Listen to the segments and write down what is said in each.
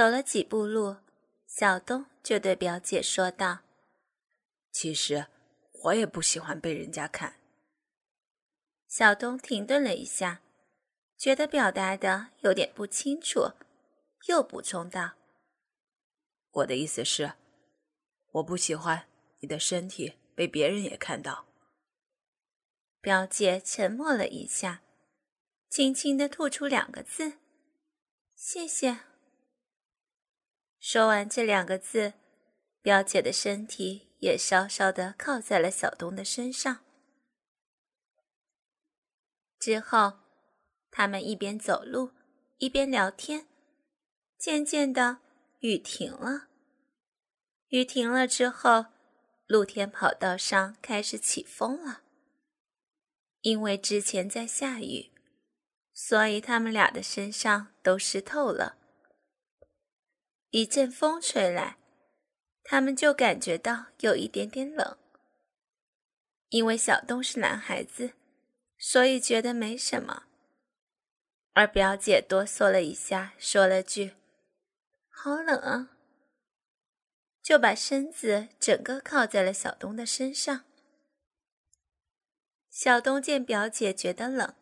走了几步路，小东就对表姐说道：“其实我也不喜欢被人家看。”小东停顿了一下，觉得表达的有点不清楚，又补充道：“我的意思是，我不喜欢你的身体被别人也看到。”表姐沉默了一下，轻轻的吐出两个字：“谢谢。”说完这两个字，表姐的身体也稍稍的靠在了小东的身上。之后，他们一边走路一边聊天。渐渐的，雨停了。雨停了之后，露天跑道上开始起风了。因为之前在下雨，所以他们俩的身上都湿透了。一阵风吹来，他们就感觉到有一点点冷。因为小东是男孩子，所以觉得没什么。而表姐哆嗦了一下，说了句：“好冷啊！”就把身子整个靠在了小东的身上。小东见表姐觉得冷，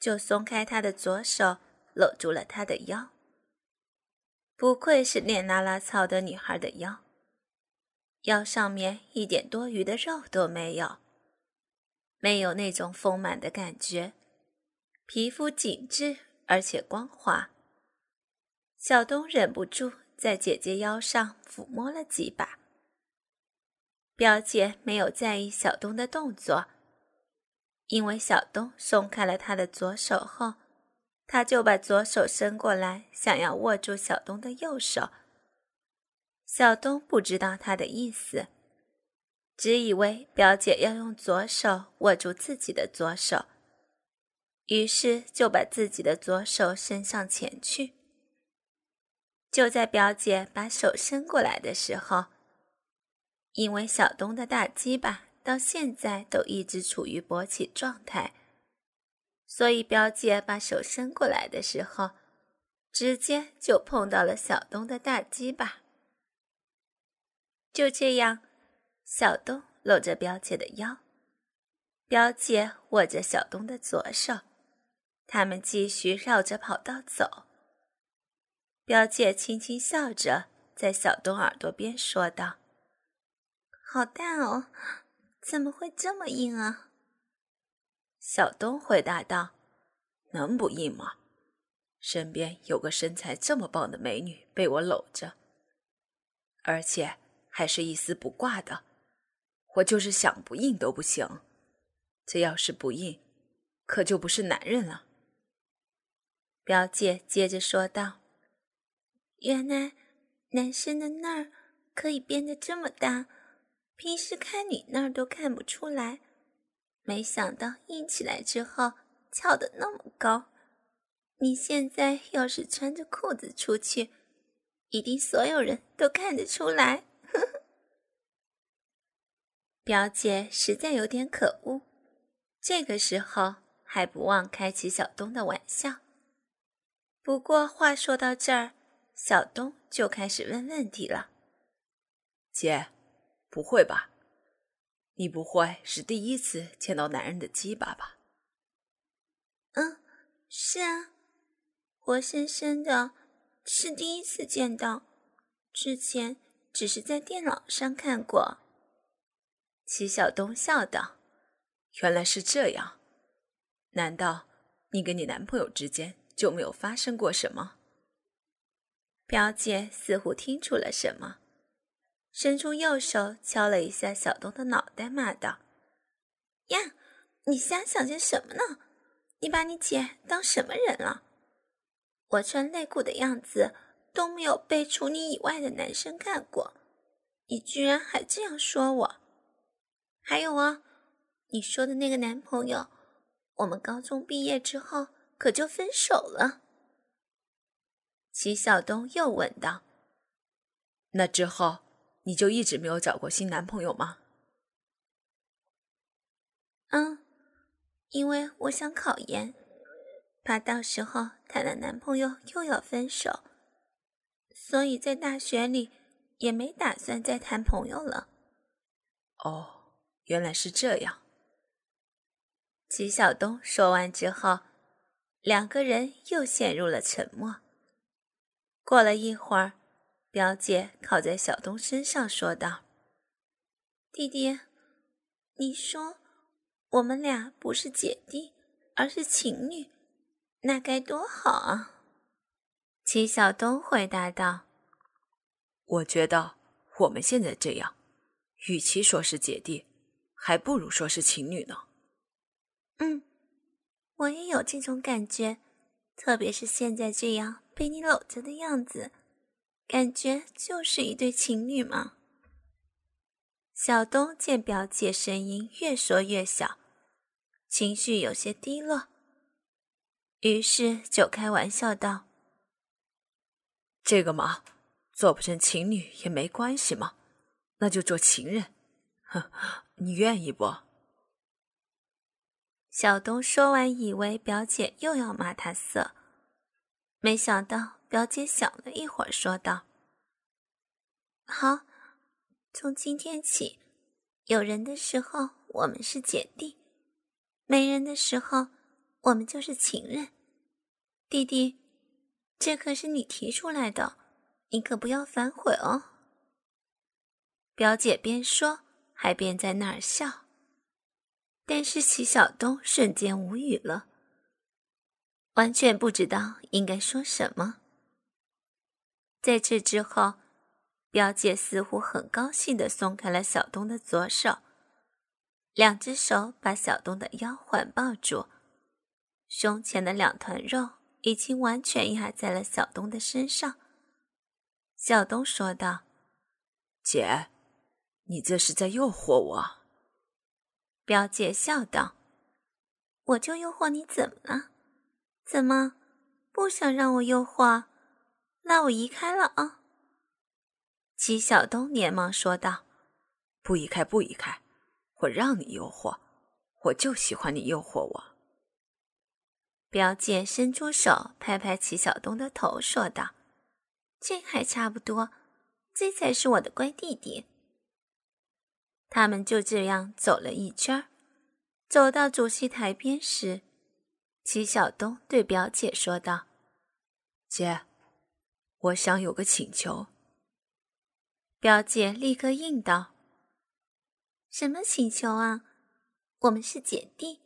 就松开她的左手，搂住了她的腰。不愧是练拉拉操的女孩的腰，腰上面一点多余的肉都没有，没有那种丰满的感觉，皮肤紧致而且光滑。小东忍不住在姐姐腰上抚摸了几把，表姐没有在意小东的动作，因为小东松开了她的左手后。他就把左手伸过来，想要握住小东的右手。小东不知道他的意思，只以为表姐要用左手握住自己的左手，于是就把自己的左手伸上前去。就在表姐把手伸过来的时候，因为小东的大鸡巴到现在都一直处于勃起状态。所以，表姐把手伸过来的时候，直接就碰到了小东的大鸡巴。就这样，小东搂着表姐的腰，表姐握着小东的左手，他们继续绕着跑道走。表姐轻轻笑着，在小东耳朵边说道：“好大哦，怎么会这么硬啊？”小东回答道：“能不硬吗？身边有个身材这么棒的美女被我搂着，而且还是一丝不挂的，我就是想不硬都不行。这要是不硬，可就不是男人了。”表姐接着说道：“原来男生的那儿可以变得这么大，平时看你那儿都看不出来。”没想到硬起来之后翘得那么高，你现在要是穿着裤子出去，一定所有人都看得出来。呵呵。表姐实在有点可恶，这个时候还不忘开起小东的玩笑。不过话说到这儿，小东就开始问问题了：“姐，不会吧？”你不会是第一次见到男人的鸡巴吧？嗯，是啊，活生生的，是第一次见到，之前只是在电脑上看过。齐晓东笑道：“原来是这样，难道你跟你男朋友之间就没有发生过什么？”表姐似乎听出了什么。伸出右手敲了一下小东的脑袋，骂道：“呀，你瞎想些什么呢？你把你姐当什么人了？我穿内裤的样子都没有被除你以外的男生看过，你居然还这样说我！还有啊，你说的那个男朋友，我们高中毕业之后可就分手了。”齐晓东又问道：“那之后？”你就一直没有找过新男朋友吗？嗯，因为我想考研，怕到时候谈了男朋友又要分手，所以在大学里也没打算再谈朋友了。哦，原来是这样。齐晓东说完之后，两个人又陷入了沉默。过了一会儿，表姐靠在小东身上说道：“弟弟，你说我们俩不是姐弟，而是情侣，那该多好啊！”齐晓东回答道：“我觉得我们现在这样，与其说是姐弟，还不如说是情侣呢。”嗯，我也有这种感觉，特别是现在这样被你搂着的样子，感觉就是一对情侣嘛。小东见表姐声音越说越小，情绪有些低落，于是就开玩笑道：“这个嘛，做不成情侣也没关系嘛，那就做情人，哼，你愿意不？”小东说完，以为表姐又要骂他色，没想到表姐想了一会儿，说道：“好，从今天起，有人的时候我们是姐弟，没人的时候我们就是情人。弟弟，这可是你提出来的，你可不要反悔哦。”表姐边说还边在那儿笑。但是齐晓东瞬间无语了，完全不知道应该说什么。在这之后，表姐似乎很高兴地松开了小东的左手，两只手把小东的腰环抱住，胸前的两团肉已经完全压在了小东的身上。小东说道：“姐，你这是在诱惑我。”表姐笑道：“我就诱惑你怎么了？怎么不想让我诱惑？那我移开了啊！”齐晓东连忙说道：“不移开，不移开，我让你诱惑，我就喜欢你诱惑我。”表姐伸出手拍拍齐晓东的头，说道：“这还差不多，这才是我的乖弟弟。”他们就这样走了一圈，走到主席台边时，齐晓东对表姐说道：“姐，我想有个请求。”表姐立刻应道：“什么请求啊？我们是姐弟，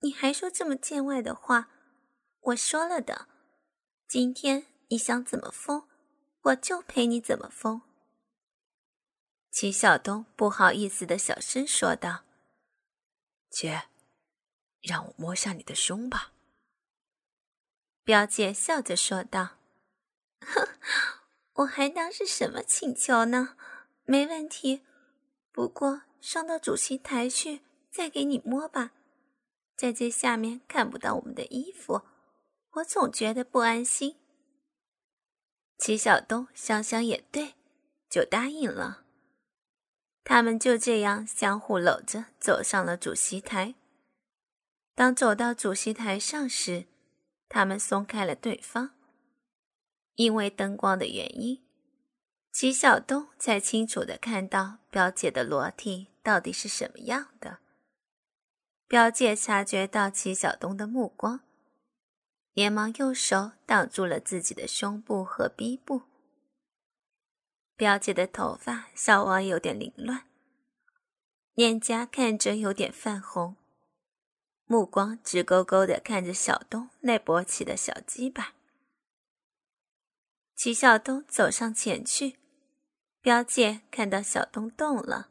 你还说这么见外的话？我说了的，今天你想怎么疯，我就陪你怎么疯。”齐晓东不好意思的小声说道：“姐，让我摸下你的胸吧。”表姐笑着说道：“哼，我还当是什么请求呢？没问题，不过上到主席台去再给你摸吧，在这下面看不到我们的衣服，我总觉得不安心。”齐晓东想想也对，就答应了。他们就这样相互搂着走上了主席台。当走到主席台上时，他们松开了对方。因为灯光的原因，齐晓东才清楚的看到表姐的裸体到底是什么样的。表姐察觉到齐晓东的目光，连忙用手挡住了自己的胸部和鼻部。表姐的头发稍微有点凌乱，脸颊看着有点泛红，目光直勾勾的看着小东那勃起的小鸡巴。齐晓东走上前去，表姐看到小东动了，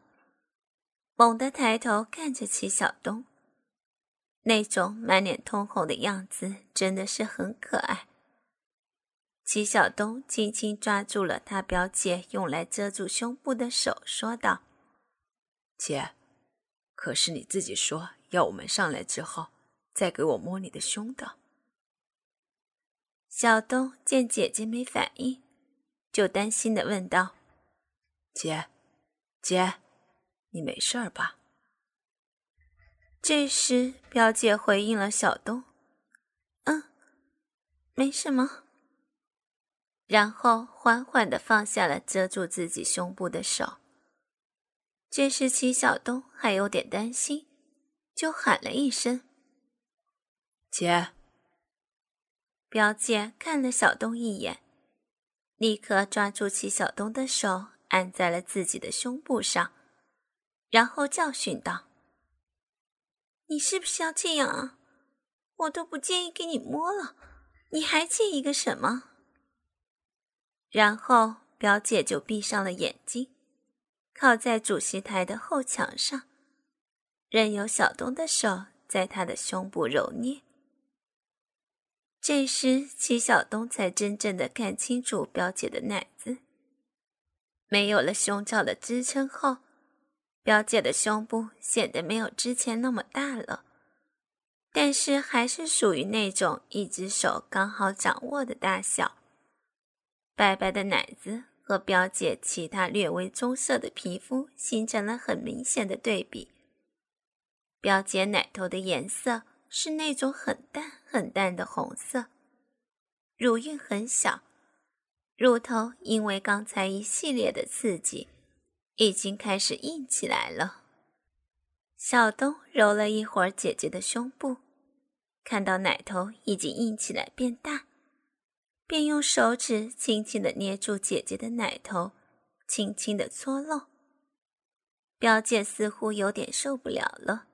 猛地抬头看着齐晓东，那种满脸通红的样子真的是很可爱。齐晓东轻轻抓住了他表姐用来遮住胸部的手，说道：“姐，可是你自己说要我们上来之后再给我摸你的胸的。”小东见姐姐没反应，就担心的问道：“姐，姐，你没事儿吧？”这时，表姐回应了小东：“嗯，没什么。”然后缓缓的放下了遮住自己胸部的手。这时，齐晓东还有点担心，就喊了一声：“姐。”表姐看了小东一眼，立刻抓住齐小东的手，按在了自己的胸部上，然后教训道：“你是不是要这样啊？我都不介意给你摸了，你还介意个什么？”然后表姐就闭上了眼睛，靠在主席台的后墙上，任由小东的手在她的胸部揉捏。这时，齐晓东才真正的看清楚表姐的奶子。没有了胸罩的支撑后，表姐的胸部显得没有之前那么大了，但是还是属于那种一只手刚好掌握的大小。白白的奶子和表姐其他略微棕色的皮肤形成了很明显的对比。表姐奶头的颜色。是那种很淡很淡的红色，乳晕很小，乳头因为刚才一系列的刺激，已经开始硬起来了。小东揉了一会儿姐姐的胸部，看到奶头已经硬起来变大，便用手指轻轻的捏住姐姐的奶头，轻轻的搓弄。表姐似乎有点受不了了。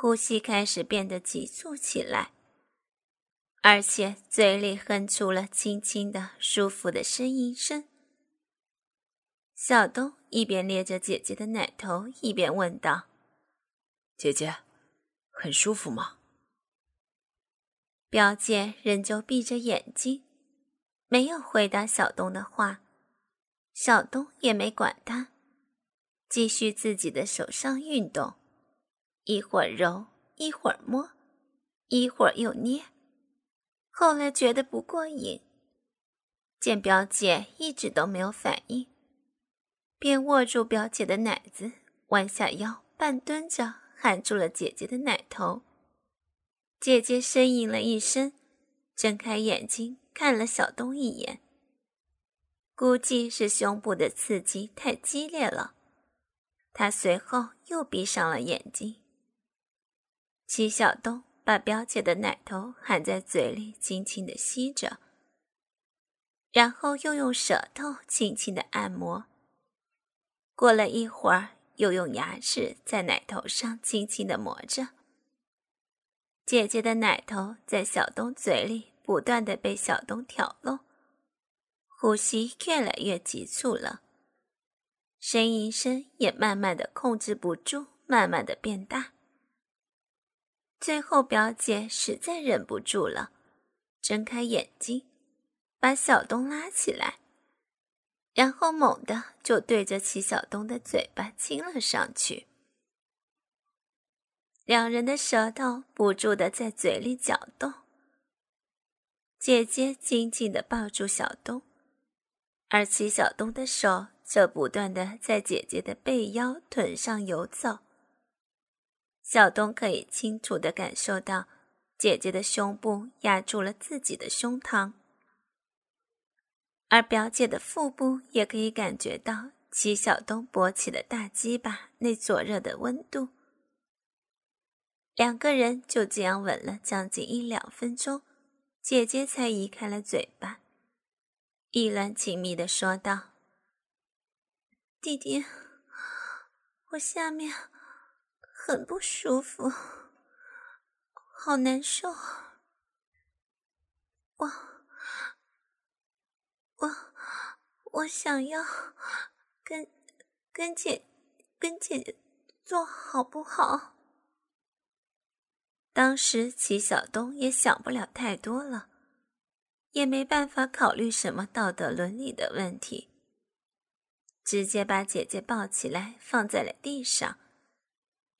呼吸开始变得急促起来，而且嘴里哼出了轻轻的、舒服的呻吟声。小东一边捏着姐姐的奶头，一边问道：“姐姐，很舒服吗？”表姐仍旧闭着眼睛，没有回答小东的话。小东也没管他，继续自己的手上运动。一会儿揉，一会儿摸，一会儿又捏。后来觉得不过瘾，见表姐一直都没有反应，便握住表姐的奶子，弯下腰，半蹲着，含住了姐姐的奶头。姐姐呻吟了一声，睁开眼睛看了小东一眼，估计是胸部的刺激太激烈了，她随后又闭上了眼睛。齐晓东把表姐的奶头含在嘴里，轻轻的吸着，然后又用舌头轻轻的按摩。过了一会儿，又用牙齿在奶头上轻轻的磨着。姐姐的奶头在小东嘴里不断的被小东挑弄，呼吸越来越急促了，呻吟声也慢慢的控制不住，慢慢的变大。最后，表姐实在忍不住了，睁开眼睛，把小东拉起来，然后猛地就对着齐小东的嘴巴亲了上去。两人的舌头不住的在嘴里搅动。姐姐紧紧的抱住小东，而齐小东的手则不断的在姐姐的背腰、臀上游走。小东可以清楚地感受到，姐姐的胸部压住了自己的胸膛，而表姐的腹部也可以感觉到齐小东勃起的大鸡巴那灼热的温度。两个人就这样吻了将近一两分钟，姐姐才移开了嘴巴，意乱情迷地说道：“弟弟，我下面……”很不舒服，好难受。我我我想要跟跟姐跟姐姐做好不好？当时齐晓东也想不了太多了，也没办法考虑什么道德伦理的问题，直接把姐姐抱起来放在了地上。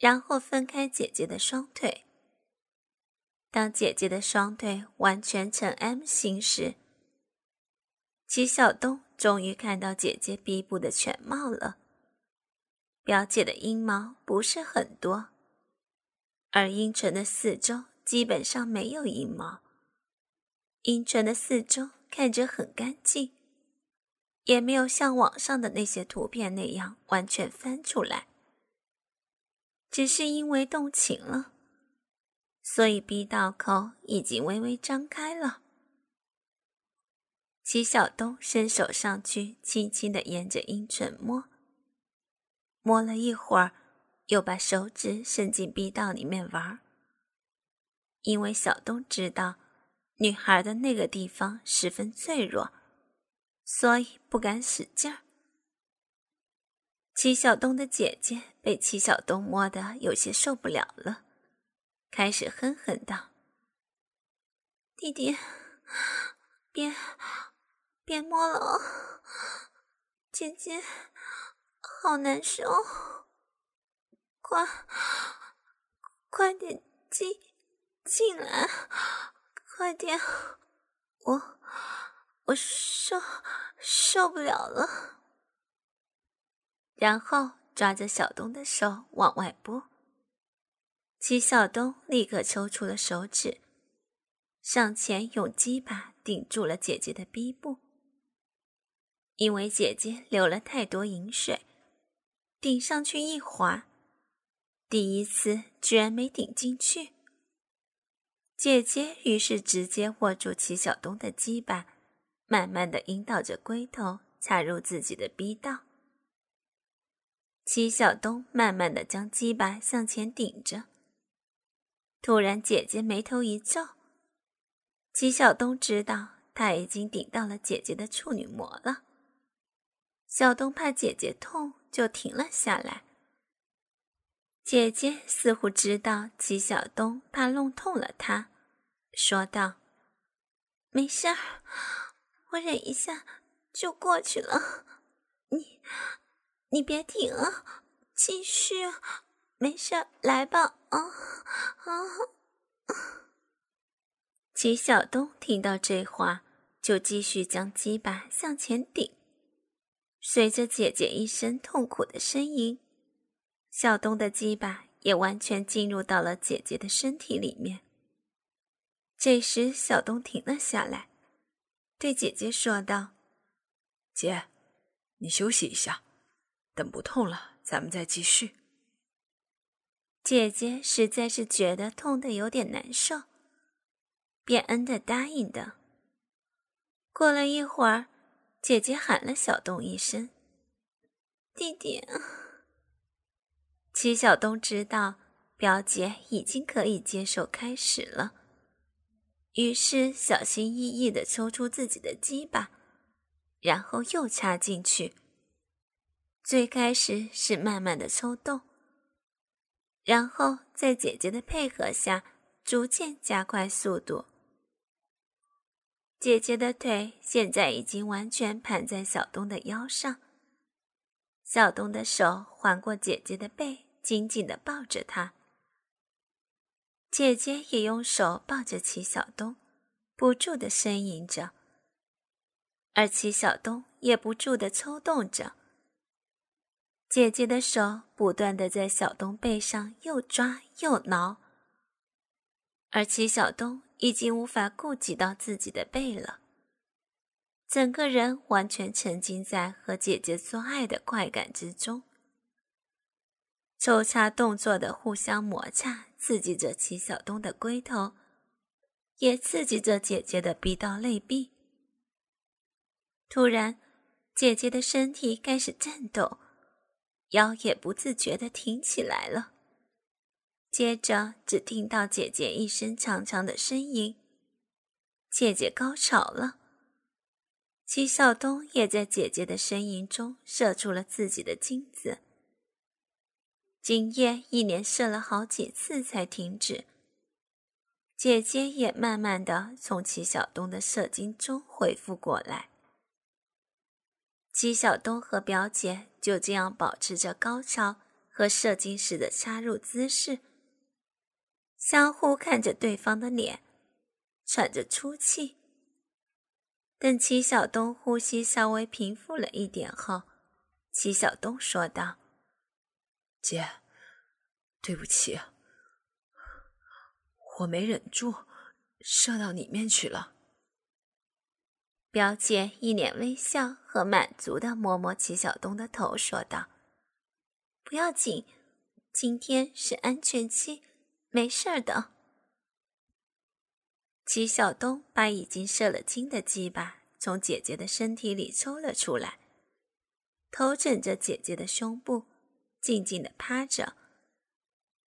然后分开姐姐的双腿。当姐姐的双腿完全呈 M 形时，齐晓东终于看到姐姐鼻部的全貌了。表姐的阴毛不是很多，而阴唇的四周基本上没有阴毛，阴唇的四周看着很干净，也没有像网上的那些图片那样完全翻出来。只是因为动情了，所以逼道口已经微微张开了。齐晓东伸手上去，轻轻的沿着阴唇摸，摸了一会儿，又把手指伸进逼道里面玩。因为小东知道，女孩的那个地方十分脆弱，所以不敢使劲儿。齐晓东的姐姐被齐晓东摸得有些受不了了，开始哼哼道：“弟弟，别别摸了，姐姐好难受，快快点进进来，快点，我我受受不了了。”然后抓着小东的手往外拨，齐晓东立刻抽出了手指，上前用鸡巴顶住了姐姐的逼部。因为姐姐流了太多饮水，顶上去一滑，第一次居然没顶进去。姐姐于是直接握住齐晓东的鸡巴，慢慢的引导着龟头插入自己的逼道。齐晓东慢慢的将鸡巴向前顶着，突然姐姐眉头一皱。齐晓东知道他已经顶到了姐姐的处女膜了。小东怕姐姐痛，就停了下来。姐姐似乎知道齐晓东怕弄痛了她，说道：“没事儿，我忍一下就过去了。你。”你别停啊，继续，没事，来吧，啊啊！齐晓东听到这话，就继续将鸡巴向前顶。随着姐姐一声痛苦的呻吟，小东的鸡巴也完全进入到了姐姐的身体里面。这时，小东停了下来，对姐姐说道：“姐，你休息一下。”等不痛了，咱们再继续。姐姐实在是觉得痛的有点难受，便嗯的答应的。过了一会儿，姐姐喊了小东一声：“弟弟。”齐小东知道表姐已经可以接受开始了，于是小心翼翼的抽出自己的鸡巴，然后又插进去。最开始是慢慢的抽动，然后在姐姐的配合下，逐渐加快速度。姐姐的腿现在已经完全盘在小东的腰上，小东的手环过姐姐的背，紧紧的抱着她。姐姐也用手抱着齐小东，不住的呻吟着，而齐小东也不住的抽动着。姐姐的手不断的在小东背上又抓又挠，而齐小东已经无法顾及到自己的背了，整个人完全沉浸在和姐姐做爱的快感之中。抽插动作的互相摩擦，刺激着齐小东的龟头，也刺激着姐姐的逼到肋壁。突然，姐姐的身体开始颤抖。腰也不自觉地挺起来了，接着只听到姐姐一声长长的呻吟。姐姐高潮了，齐晓东也在姐姐的呻吟中射出了自己的精子。今夜一连射了好几次才停止，姐姐也慢慢的从齐晓东的射精中恢复过来。齐晓东和表姐就这样保持着高潮和射精时的插入姿势，相互看着对方的脸，喘着粗气。等齐晓东呼吸稍微平复了一点后，齐晓东说道：“姐，对不起，我没忍住，射到里面去了。”表姐一脸微笑和满足的摸摸齐晓东的头，说道：“不要紧，今天是安全期，没事儿的。”齐晓东把已经射了精的鸡巴从姐姐的身体里抽了出来，头枕着姐姐的胸部，静静的趴着。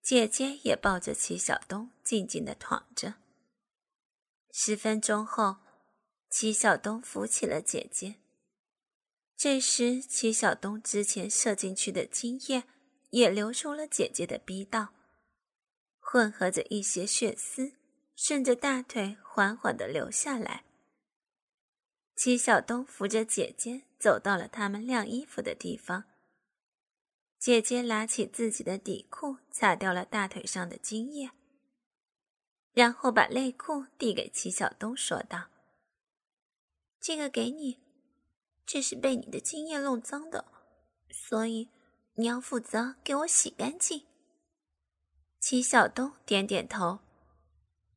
姐姐也抱着齐晓东，静静的躺着。十分钟后，齐晓东扶起了姐姐。这时，齐晓东之前射进去的精液也流出了姐姐的逼道，混合着一些血丝，顺着大腿缓缓的流下来。齐晓东扶着姐姐走到了他们晾衣服的地方。姐姐拿起自己的底裤，擦掉了大腿上的精液，然后把内裤递给齐晓东，说道：“这个给你，这是被你的精液弄脏的，所以你要负责给我洗干净。”齐晓东点点头，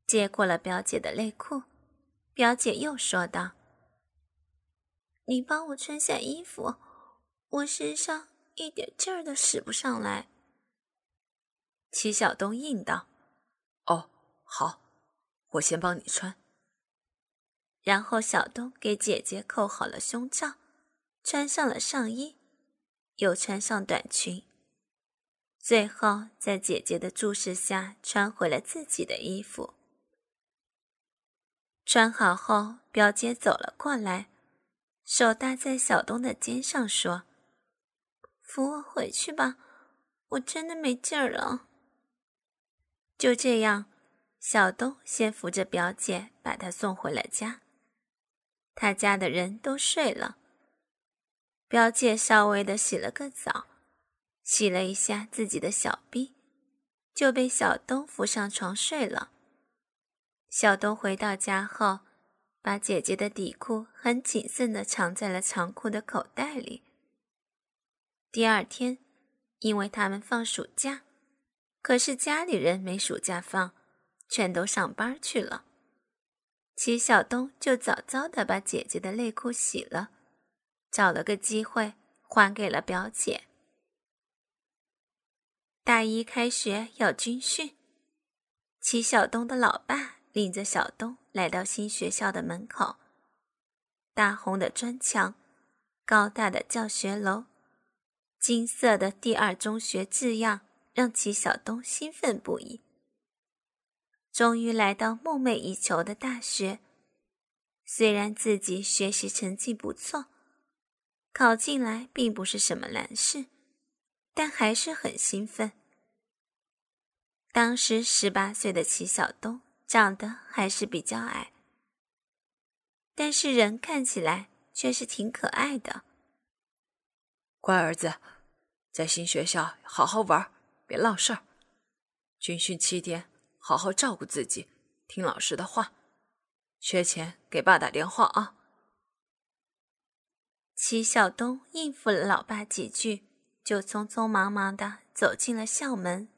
接过了表姐的内裤。表姐又说道：“你帮我穿下衣服，我身上……”一点劲儿都使不上来。齐晓东应道：“哦，好，我先帮你穿。”然后小东给姐姐扣好了胸罩，穿上了上衣，又穿上短裙，最后在姐姐的注视下穿回了自己的衣服。穿好后，表姐走了过来，手搭在小东的肩上说。扶我回去吧，我真的没劲儿了。就这样，小东先扶着表姐把她送回了家。他家的人都睡了，表姐稍微的洗了个澡，洗了一下自己的小臂，就被小东扶上床睡了。小东回到家后，把姐姐的底裤很谨慎的藏在了长裤的口袋里。第二天，因为他们放暑假，可是家里人没暑假放，全都上班去了。齐晓东就早早的把姐姐的内裤洗了，找了个机会还给了表姐。大一开学要军训，齐晓东的老爸领着小东来到新学校的门口，大红的砖墙，高大的教学楼。金色的第二中学字样让齐晓东兴奋不已。终于来到梦寐以求的大学，虽然自己学习成绩不错，考进来并不是什么难事，但还是很兴奋。当时十八岁的齐晓东长得还是比较矮，但是人看起来却是挺可爱的。乖儿子。在新学校好好玩，别闹事儿。军训七天，好好照顾自己，听老师的话。缺钱给爸打电话啊。齐晓东应付了老爸几句，就匆匆忙忙的走进了校门。